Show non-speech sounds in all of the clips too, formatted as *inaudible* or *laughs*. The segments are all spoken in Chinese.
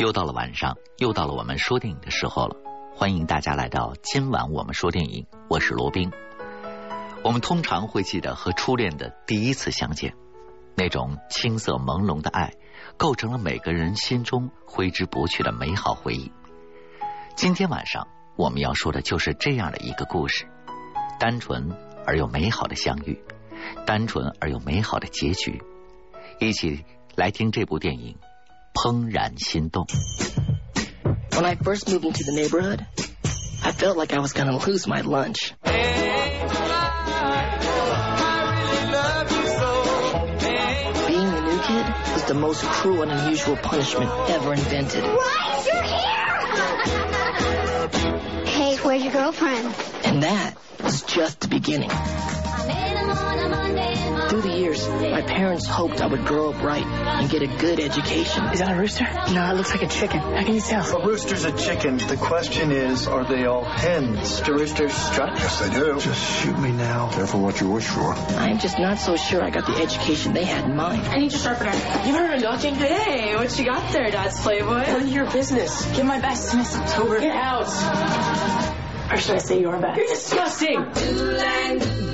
又到了晚上，又到了我们说电影的时候了。欢迎大家来到今晚我们说电影，我是罗宾。我们通常会记得和初恋的第一次相见，那种青涩朦胧的爱，构成了每个人心中挥之不去的美好回忆。今天晚上我们要说的就是这样的一个故事：单纯而又美好的相遇，单纯而又美好的结局。一起来听这部电影。怦然心动。When I first moved into the neighborhood, I felt like I was gonna lose my lunch. Being a new kid was the most cruel and unusual punishment ever invented. What? You're here! *laughs* Hey, where's your girlfriend? And that was just the beginning. Through the years, my parents hoped I would grow up right and get a good education. Is that a rooster? No, it looks like a chicken. How can you tell? A rooster's a chicken. The question is, are they all hens? Do roosters strut? Yes, they do. Just shoot me now. Careful what you wish for. I'm just not so sure I got the education they had in mind. I need your sharpener. You heard of a dodging? Hey, what you got there, Dad's Playboy? None of your business. Give my best to Miss October. Get out. Or should I say your best? You're disgusting.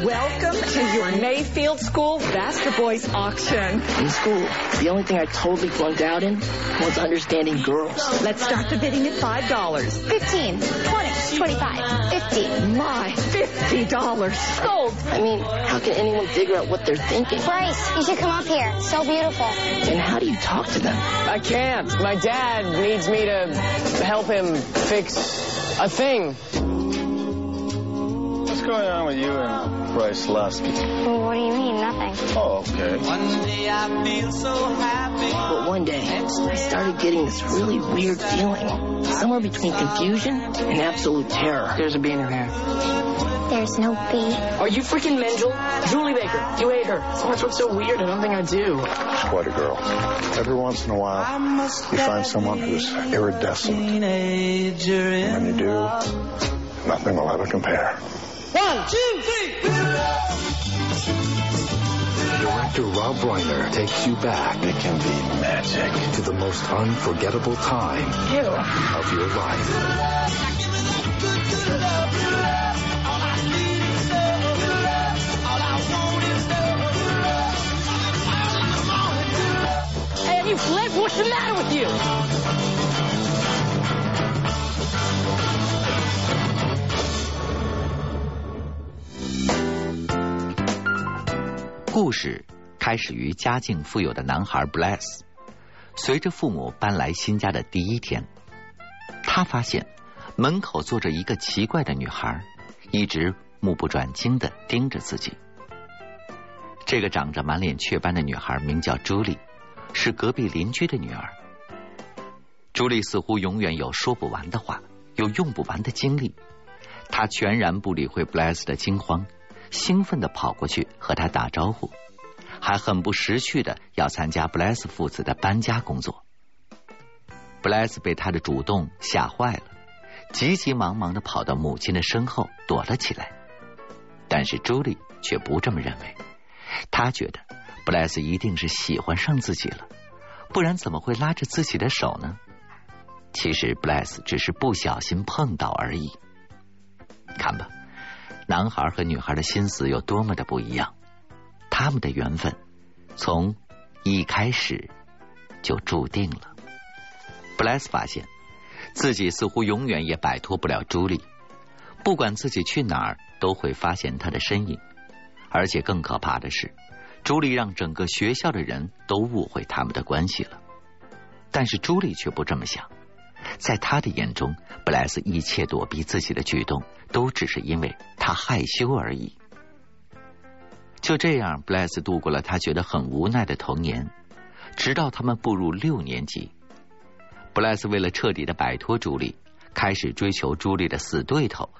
Welcome to your Mayfield School Vaster Boys auction. In school, the only thing I totally flunked out in was understanding girls. Let's start the bidding at $5. 15, 20, 25, 50. My, $50. Sold. I mean, how can anyone figure out what they're thinking? Bryce, you should come up here. So beautiful. And how do you talk to them? I can't. My dad needs me to help him fix a thing. What's going on with you and Bryce Lusky? Well, what do you mean? Nothing. Oh, okay. But one day, I started getting this really weird feeling. Somewhere between confusion and absolute terror. There's a bee in your hair. There's no bee. Are you freaking Mendel? Julie Baker, you hate her. So that's what's so weird. I don't think I do. She's quite a girl. Every once in a while, you find someone who's iridescent. And when you do, nothing will ever compare. One, two, three. Director Rob Reiner takes you back It can be magic. to the most unforgettable time Ew. of your life. Hey, you flipped? What's the matter with you? 事开始于家境富有的男孩 Bless，随着父母搬来新家的第一天，他发现门口坐着一个奇怪的女孩，一直目不转睛的盯着自己。这个长着满脸雀斑的女孩名叫朱莉，是隔壁邻居的女儿。朱莉似乎永远有说不完的话，有用不完的精力。她全然不理会 Bless 的惊慌，兴奋的跑过去和他打招呼，还很不识趣的要参加布莱斯父子的搬家工作。布莱斯被他的主动吓坏了，急急忙忙的跑到母亲的身后躲了起来。但是朱莉却不这么认为，她觉得布莱斯一定是喜欢上自己了，不然怎么会拉着自己的手呢？其实布莱斯只是不小心碰到而已。看吧，男孩和女孩的心思有多么的不一样，他们的缘分从一开始就注定了。布莱斯发现自己似乎永远也摆脱不了朱莉，不管自己去哪儿都会发现她的身影，而且更可怕的是，朱莉让整个学校的人都误会他们的关系了。但是朱莉却不这么想。在他的眼中，布莱斯一切躲避自己的举动，都只是因为他害羞而已。就这样，布莱斯度过了他觉得很无奈的童年，直到他们步入六年级。布莱斯为了彻底的摆脱朱莉，开始追求朱莉的死对头，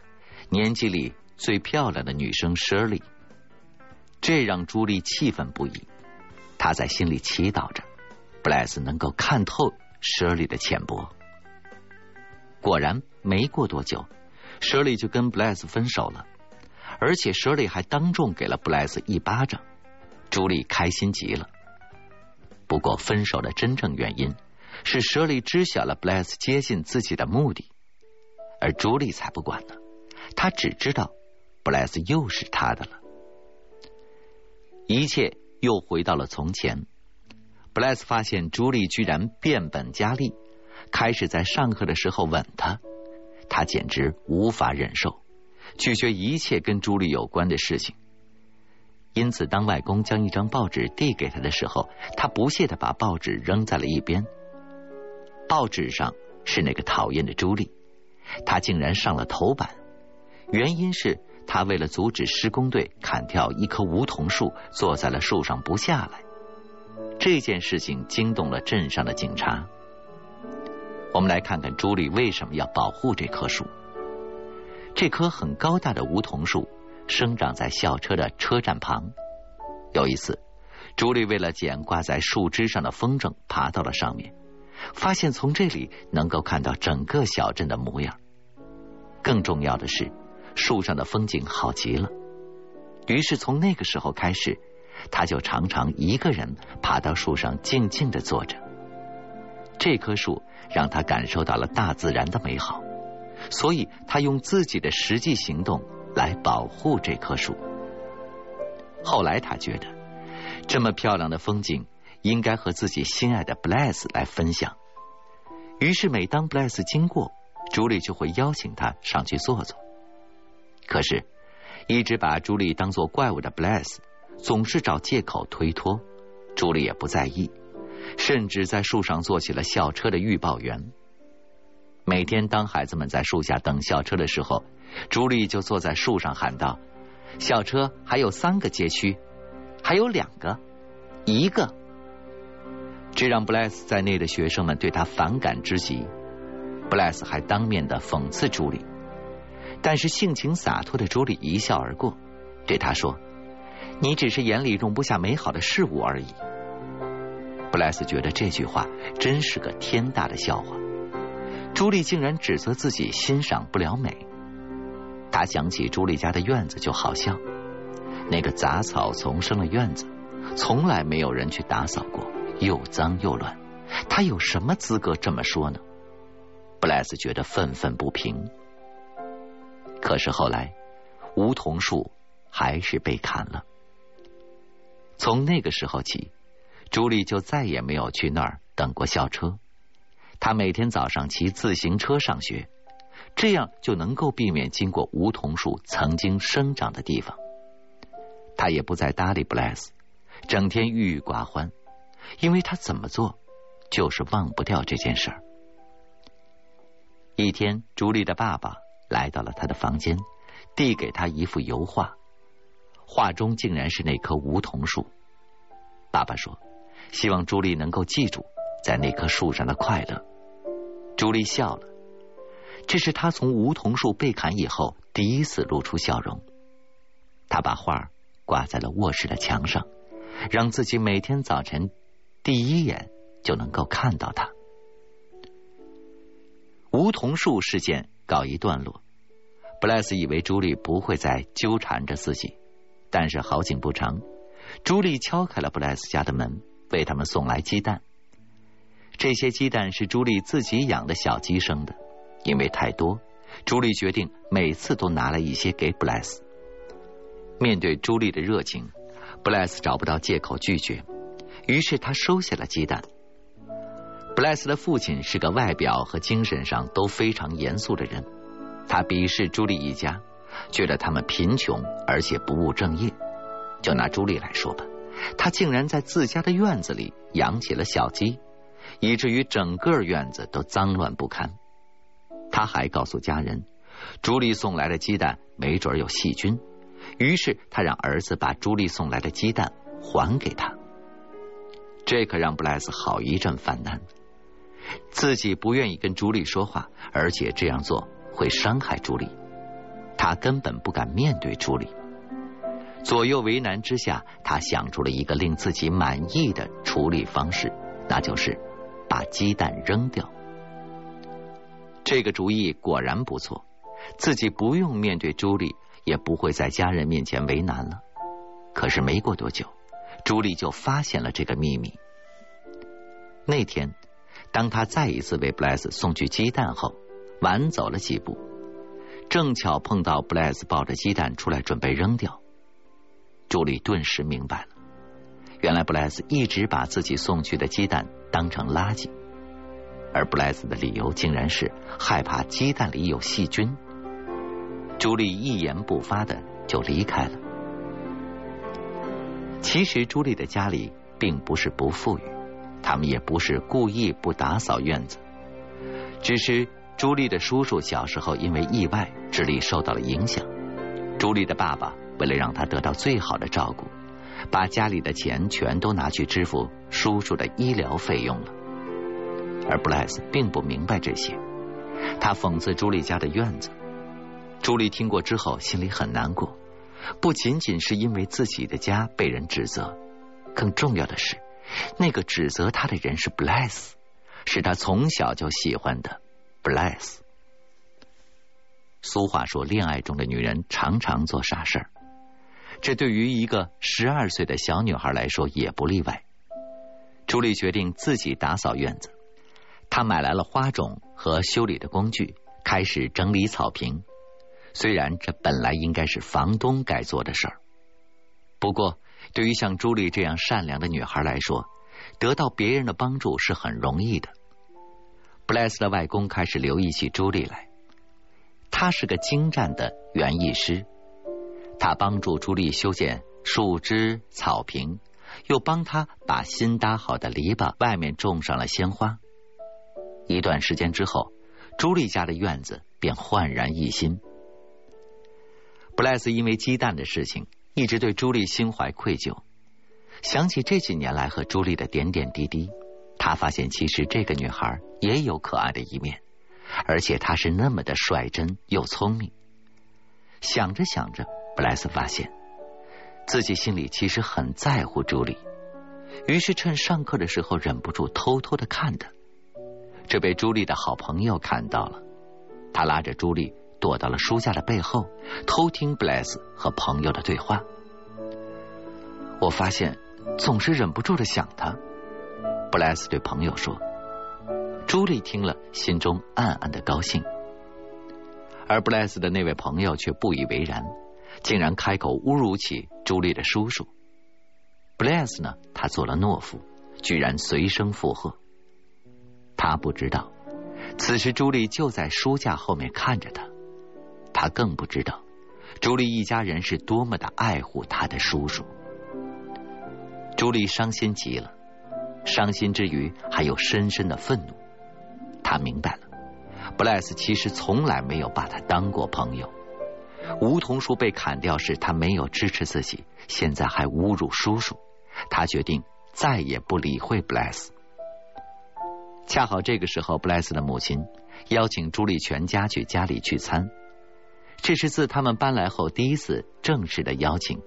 年级里最漂亮的女生 Shirley。这让朱莉气愤不已，她在心里祈祷着，布莱斯能够看透 Shirley 的浅薄。果然，没过多久，Shirley 就跟 Bless 分手了，而且 Shirley 还当众给了布莱斯一巴掌。朱莉开心极了。不过，分手的真正原因是舍利知晓了布莱斯接近自己的目的，而朱莉才不管呢。他只知道布莱斯又是他的了。一切又回到了从前。布莱斯发现朱莉居然变本加厉，开始在上课的时候吻他，他简直无法忍受，拒绝一切跟朱莉有关的事情。因此，当外公将一张报纸递给他的时候，他不屑的把报纸扔在了一边。报纸上是那个讨厌的朱莉，他竟然上了头版，原因是他为了阻止施工队砍掉一棵梧桐树，坐在了树上不下来。这件事情惊动了镇上的警察。我们来看看朱莉为什么要保护这棵树。这棵很高大的梧桐树生长在校车的车站旁。有一次，朱莉为了捡挂在树枝上的风筝，爬到了上面，发现从这里能够看到整个小镇的模样。更重要的是，树上的风景好极了。于是从那个时候开始。他就常常一个人爬到树上，静静的坐着。这棵树让他感受到了大自然的美好，所以他用自己的实际行动来保护这棵树。后来他觉得，这么漂亮的风景应该和自己心爱的布莱斯来分享。于是每当布莱斯经过，朱莉就会邀请他上去坐坐。可是，一直把朱莉当做怪物的布莱斯。总是找借口推脱，朱莉也不在意，甚至在树上做起了校车的预报员。每天当孩子们在树下等校车的时候，朱莉就坐在树上喊道：“校车还有三个街区，还有两个，一个。”这让布莱斯在内的学生们对他反感之极。布莱斯还当面的讽刺朱莉，但是性情洒脱的朱莉一笑而过，对他说。你只是眼里容不下美好的事物而已。布莱斯觉得这句话真是个天大的笑话。朱莉竟然指责自己欣赏不了美。他想起朱莉家的院子就好笑，那个杂草丛生的院子，从来没有人去打扫过，又脏又乱。他有什么资格这么说呢？布莱斯觉得愤愤不平。可是后来，梧桐树还是被砍了。从那个时候起，朱莉就再也没有去那儿等过校车。他每天早上骑自行车上学，这样就能够避免经过梧桐树曾经生长的地方。他也不再搭理布莱斯，整天郁郁寡欢，因为他怎么做就是忘不掉这件事儿。一天，朱莉的爸爸来到了他的房间，递给他一幅油画。画中竟然是那棵梧桐树。爸爸说：“希望朱莉能够记住在那棵树上的快乐。”朱莉笑了，这是她从梧桐树被砍以后第一次露出笑容。她把画挂在了卧室的墙上，让自己每天早晨第一眼就能够看到它。梧桐树事件告一段落，布莱斯以为朱莉不会再纠缠着自己。但是好景不长，朱莉敲开了布莱斯家的门，为他们送来鸡蛋。这些鸡蛋是朱莉自己养的小鸡生的，因为太多，朱莉决定每次都拿来一些给布莱斯。面对朱莉的热情，布莱斯找不到借口拒绝，于是他收下了鸡蛋。布莱斯的父亲是个外表和精神上都非常严肃的人，他鄙视朱莉一家。觉得他们贫穷，而且不务正业。就拿朱莉来说吧，她竟然在自家的院子里养起了小鸡，以至于整个院子都脏乱不堪。他还告诉家人，朱莉送来的鸡蛋没准有细菌，于是他让儿子把朱莉送来的鸡蛋还给他。这可让布莱斯好一阵犯难，自己不愿意跟朱莉说话，而且这样做会伤害朱莉。他根本不敢面对朱莉，左右为难之下，他想出了一个令自己满意的处理方式，那就是把鸡蛋扔掉。这个主意果然不错，自己不用面对朱莉，也不会在家人面前为难了。可是没过多久，朱莉就发现了这个秘密。那天，当他再一次为布莱斯送去鸡蛋后，晚走了几步，正巧碰到布莱斯抱着鸡蛋出来准备扔掉。朱莉顿时明白了，原来布莱斯一直把自己送去的鸡蛋当成垃圾，而布莱斯的理由竟然是害怕鸡蛋里有细菌。朱莉一言不发的就离开了。其实朱莉的家里并不是不富裕，他们也不是故意不打扫院子，只是朱莉的叔叔小时候因为意外智力受到了影响，朱莉的爸爸。为了让他得到最好的照顾，把家里的钱全都拿去支付叔叔的医疗费用了。而布莱斯并不明白这些，他讽刺朱莉家的院子。朱莉听过之后，心里很难过，不仅仅是因为自己的家被人指责，更重要的是，那个指责他的人是布莱斯，是他从小就喜欢的布莱斯。俗话说，恋爱中的女人常常做傻事儿。这对于一个十二岁的小女孩来说也不例外。朱莉决定自己打扫院子，她买来了花种和修理的工具，开始整理草坪。虽然这本来应该是房东该做的事儿，不过对于像朱莉这样善良的女孩来说，得到别人的帮助是很容易的。布莱斯的外公开始留意起朱莉来，他是个精湛的园艺师。他帮助朱莉修剪树枝、草坪，又帮他把新搭好的篱笆外面种上了鲜花。一段时间之后，朱莉家的院子便焕然一新。布莱斯因为鸡蛋的事情，一直对朱莉心怀愧疚。想起这几年来和朱莉的点点滴滴，他发现其实这个女孩也有可爱的一面，而且她是那么的率真又聪明。想着想着。布莱斯发现自己心里其实很在乎朱莉，于是趁上课的时候忍不住偷偷的看她。这被朱莉的好朋友看到了，他拉着朱莉躲到了书架的背后，偷听布莱斯和朋友的对话。我发现总是忍不住的想他，布莱斯对朋友说。朱莉听了，心中暗暗的高兴，而布莱斯的那位朋友却不以为然。竟然开口侮辱起朱莉的叔叔，布莱斯呢？他做了懦夫，居然随声附和。他不知道，此时朱莉就在书架后面看着他。他更不知道，朱莉一家人是多么的爱护他的叔叔。朱莉伤心极了，伤心之余还有深深的愤怒。他明白了，布莱斯其实从来没有把他当过朋友。梧桐树被砍掉时，他没有支持自己，现在还侮辱叔叔。他决定再也不理会布莱斯。恰好这个时候，布莱斯的母亲邀请朱莉全家去家里聚餐，这是自他们搬来后第一次正式的邀请。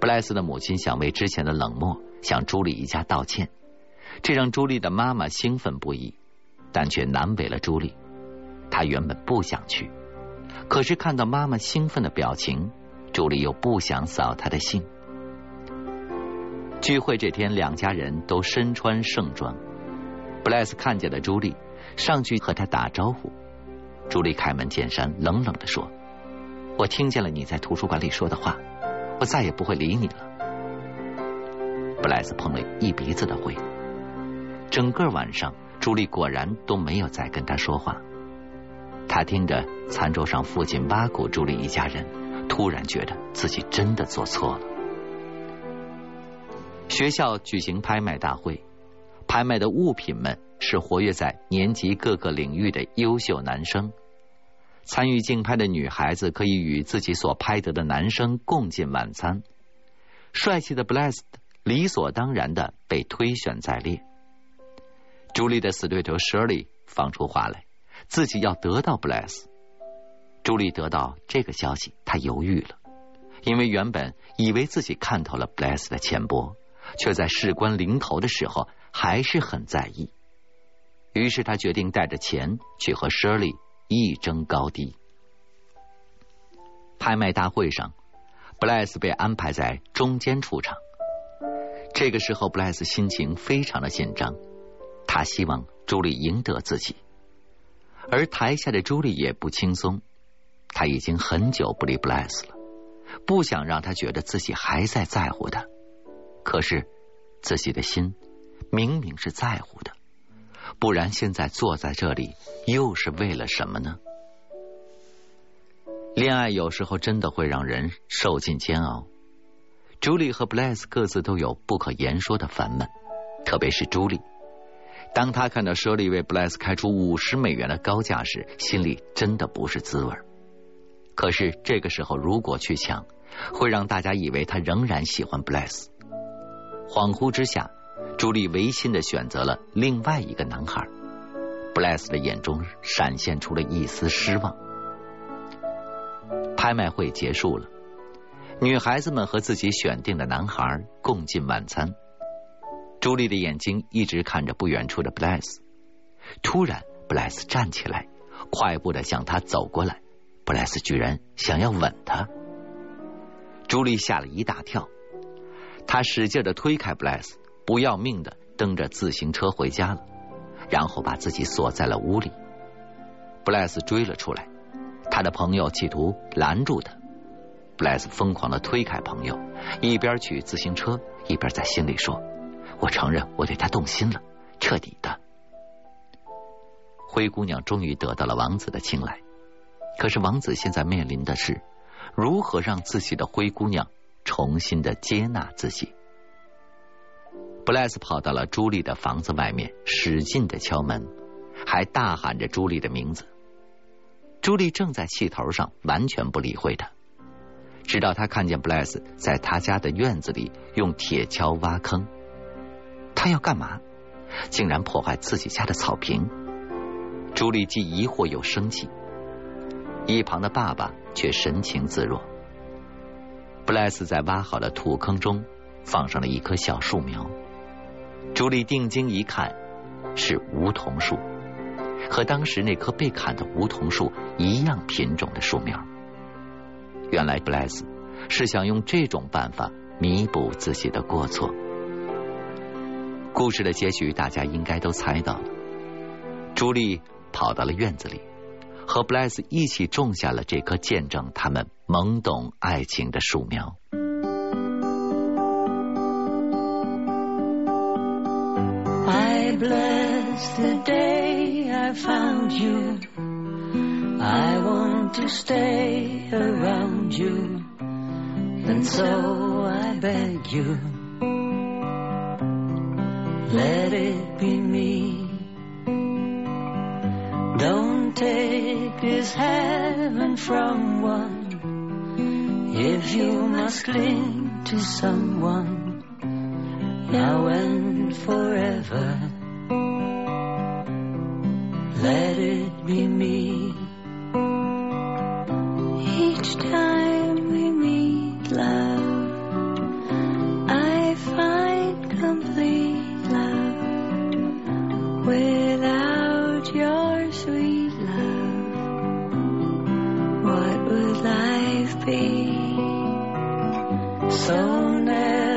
布莱斯的母亲想为之前的冷漠向朱莉一家道歉，这让朱莉的妈妈兴奋不已，但却难为了朱莉。她原本不想去。可是看到妈妈兴奋的表情，朱莉又不想扫她的兴。聚会这天，两家人都身穿盛装。布莱斯看见了朱莉，上去和她打招呼。朱莉开门见山，冷冷的说：“我听见了你在图书馆里说的话，我再也不会理你了。”布莱斯碰了一鼻子的灰。整个晚上，朱莉果然都没有再跟他说话。他听着餐桌上父亲挖苦朱莉一家人，突然觉得自己真的做错了。学校举行拍卖大会，拍卖的物品们是活跃在年级各个领域的优秀男生。参与竞拍的女孩子可以与自己所拍得的男生共进晚餐。帅气的 Blessed 理所当然的被推选在列。朱莉的死对头 Shirley 放出话来。自己要得到布莱斯，朱莉得到这个消息，她犹豫了，因为原本以为自己看透了布莱斯的浅薄，却在事关临头的时候还是很在意。于是他决定带着钱去和 Shirley 一争高低。拍卖大会上，布莱斯被安排在中间出场。这个时候，布莱斯心情非常的紧张。他希望朱莉赢得自己，而台下的朱莉也不轻松。他已经很久不理布莱斯了，不想让他觉得自己还在在乎他。可是自己的心明明是在乎的，不然现在坐在这里又是为了什么呢？恋爱有时候真的会让人受尽煎熬。朱莉和布莱斯各自都有不可言说的烦闷，特别是朱莉。当他看到舍利为布莱斯开出五十美元的高价时，心里真的不是滋味。可是这个时候，如果去抢，会让大家以为他仍然喜欢布莱斯。恍惚之下，朱莉违心的选择了另外一个男孩。布莱斯的眼中闪现出了一丝失望。拍卖会结束了，女孩子们和自己选定的男孩共进晚餐。朱莉的眼睛一直看着不远处的布莱斯。突然，布莱斯站起来，快步的向他走过来。布莱斯居然想要吻他，朱莉吓了一大跳。他使劲的推开布莱斯，不要命的蹬着自行车回家了，然后把自己锁在了屋里。布莱斯追了出来，他的朋友企图拦住他。布莱斯疯狂的推开朋友，一边取自行车，一边在心里说。我承认，我对他动心了，彻底的。灰姑娘终于得到了王子的青睐，可是王子现在面临的是如何让自己的灰姑娘重新的接纳自己。布莱斯跑到了朱莉的房子外面，使劲的敲门，还大喊着朱莉的名字。朱莉正在气头上，完全不理会他，直到他看见布莱斯在他家的院子里用铁锹挖坑。他要干嘛？竟然破坏自己家的草坪！朱莉既疑惑又生气，一旁的爸爸却神情自若。布莱斯在挖好的土坑中放上了一棵小树苗，朱莉定睛一看，是梧桐树，和当时那棵被砍的梧桐树一样品种的树苗。原来布莱斯是想用这种办法弥补自己的过错。故事的结局，大家应该都猜到了。朱莉跑到了院子里，和布莱斯一起种下了这棵见证他们懵懂爱情的树苗。I bless the day I found you. I want to stay around you, and so I beg you. Let it be me. Don't take this heaven from one if you must cling to someone now and forever. Let it be me. so now.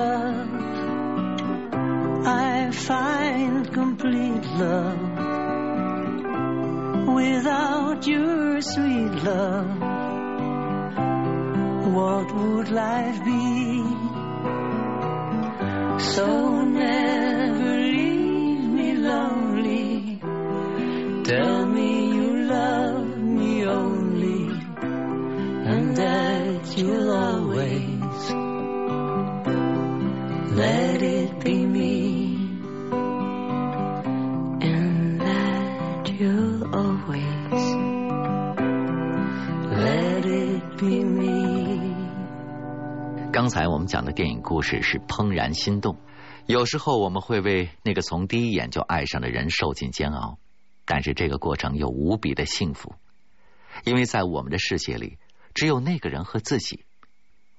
Love, I find complete love. Without your sweet love, what would life be? So never leave me lonely. Tell me you love me only, and that you'll 刚才我们讲的电影故事是《怦然心动》。有时候我们会为那个从第一眼就爱上的人受尽煎熬，但是这个过程又无比的幸福，因为在我们的世界里，只有那个人和自己。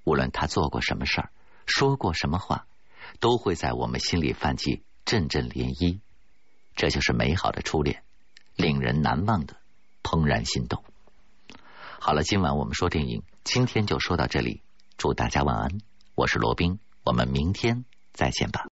无论他做过什么事儿，说过什么话，都会在我们心里泛起阵阵涟漪。这就是美好的初恋，令人难忘的怦然心动。好了，今晚我们说电影，今天就说到这里。祝大家晚安，我是罗宾，我们明天再见吧。